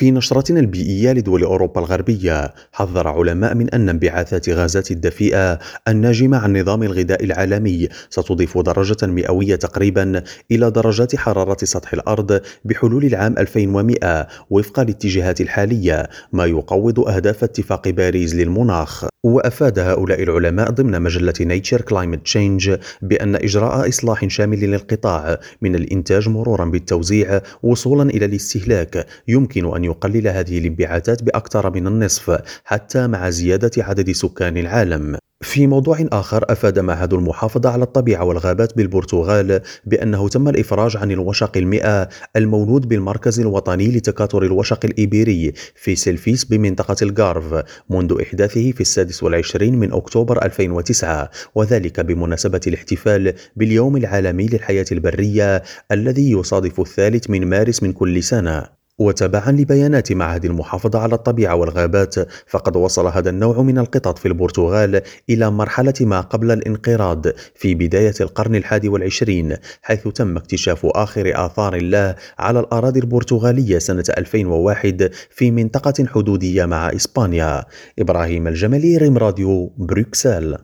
في نشرتنا البيئية لدول أوروبا الغربية حذر علماء من أن انبعاثات غازات الدفيئة الناجمة عن نظام الغذاء العالمي ستضيف درجة مئوية تقريبا إلى درجات حرارة سطح الأرض بحلول العام 2100 وفق الاتجاهات الحالية ما يقوض أهداف اتفاق باريس للمناخ. وأفاد هؤلاء العلماء ضمن مجلة Nature Climate Change بأن إجراء إصلاح شامل للقطاع من الإنتاج مرورا بالتوزيع وصولا إلى الاستهلاك يمكن أن يقلل هذه الانبعاثات بأكثر من النصف حتى مع زيادة عدد سكان العالم. في موضوع آخر أفاد معهد المحافظة على الطبيعة والغابات بالبرتغال بأنه تم الإفراج عن الوشق المئة المولود بالمركز الوطني لتكاثر الوشق الإيبيري في سيلفيس بمنطقة الغارف منذ إحداثه في السادس والعشرين من أكتوبر 2009 وذلك بمناسبة الاحتفال باليوم العالمي للحياة البرية الذي يصادف الثالث من مارس من كل سنة. وتبعا لبيانات معهد المحافظة على الطبيعة والغابات فقد وصل هذا النوع من القطط في البرتغال إلى مرحلة ما قبل الانقراض في بداية القرن الحادي والعشرين حيث تم اكتشاف آخر آثار له على الأراضي البرتغالية سنة 2001 في منطقة حدودية مع إسبانيا. إبراهيم الجملي ريم راديو بروكسل.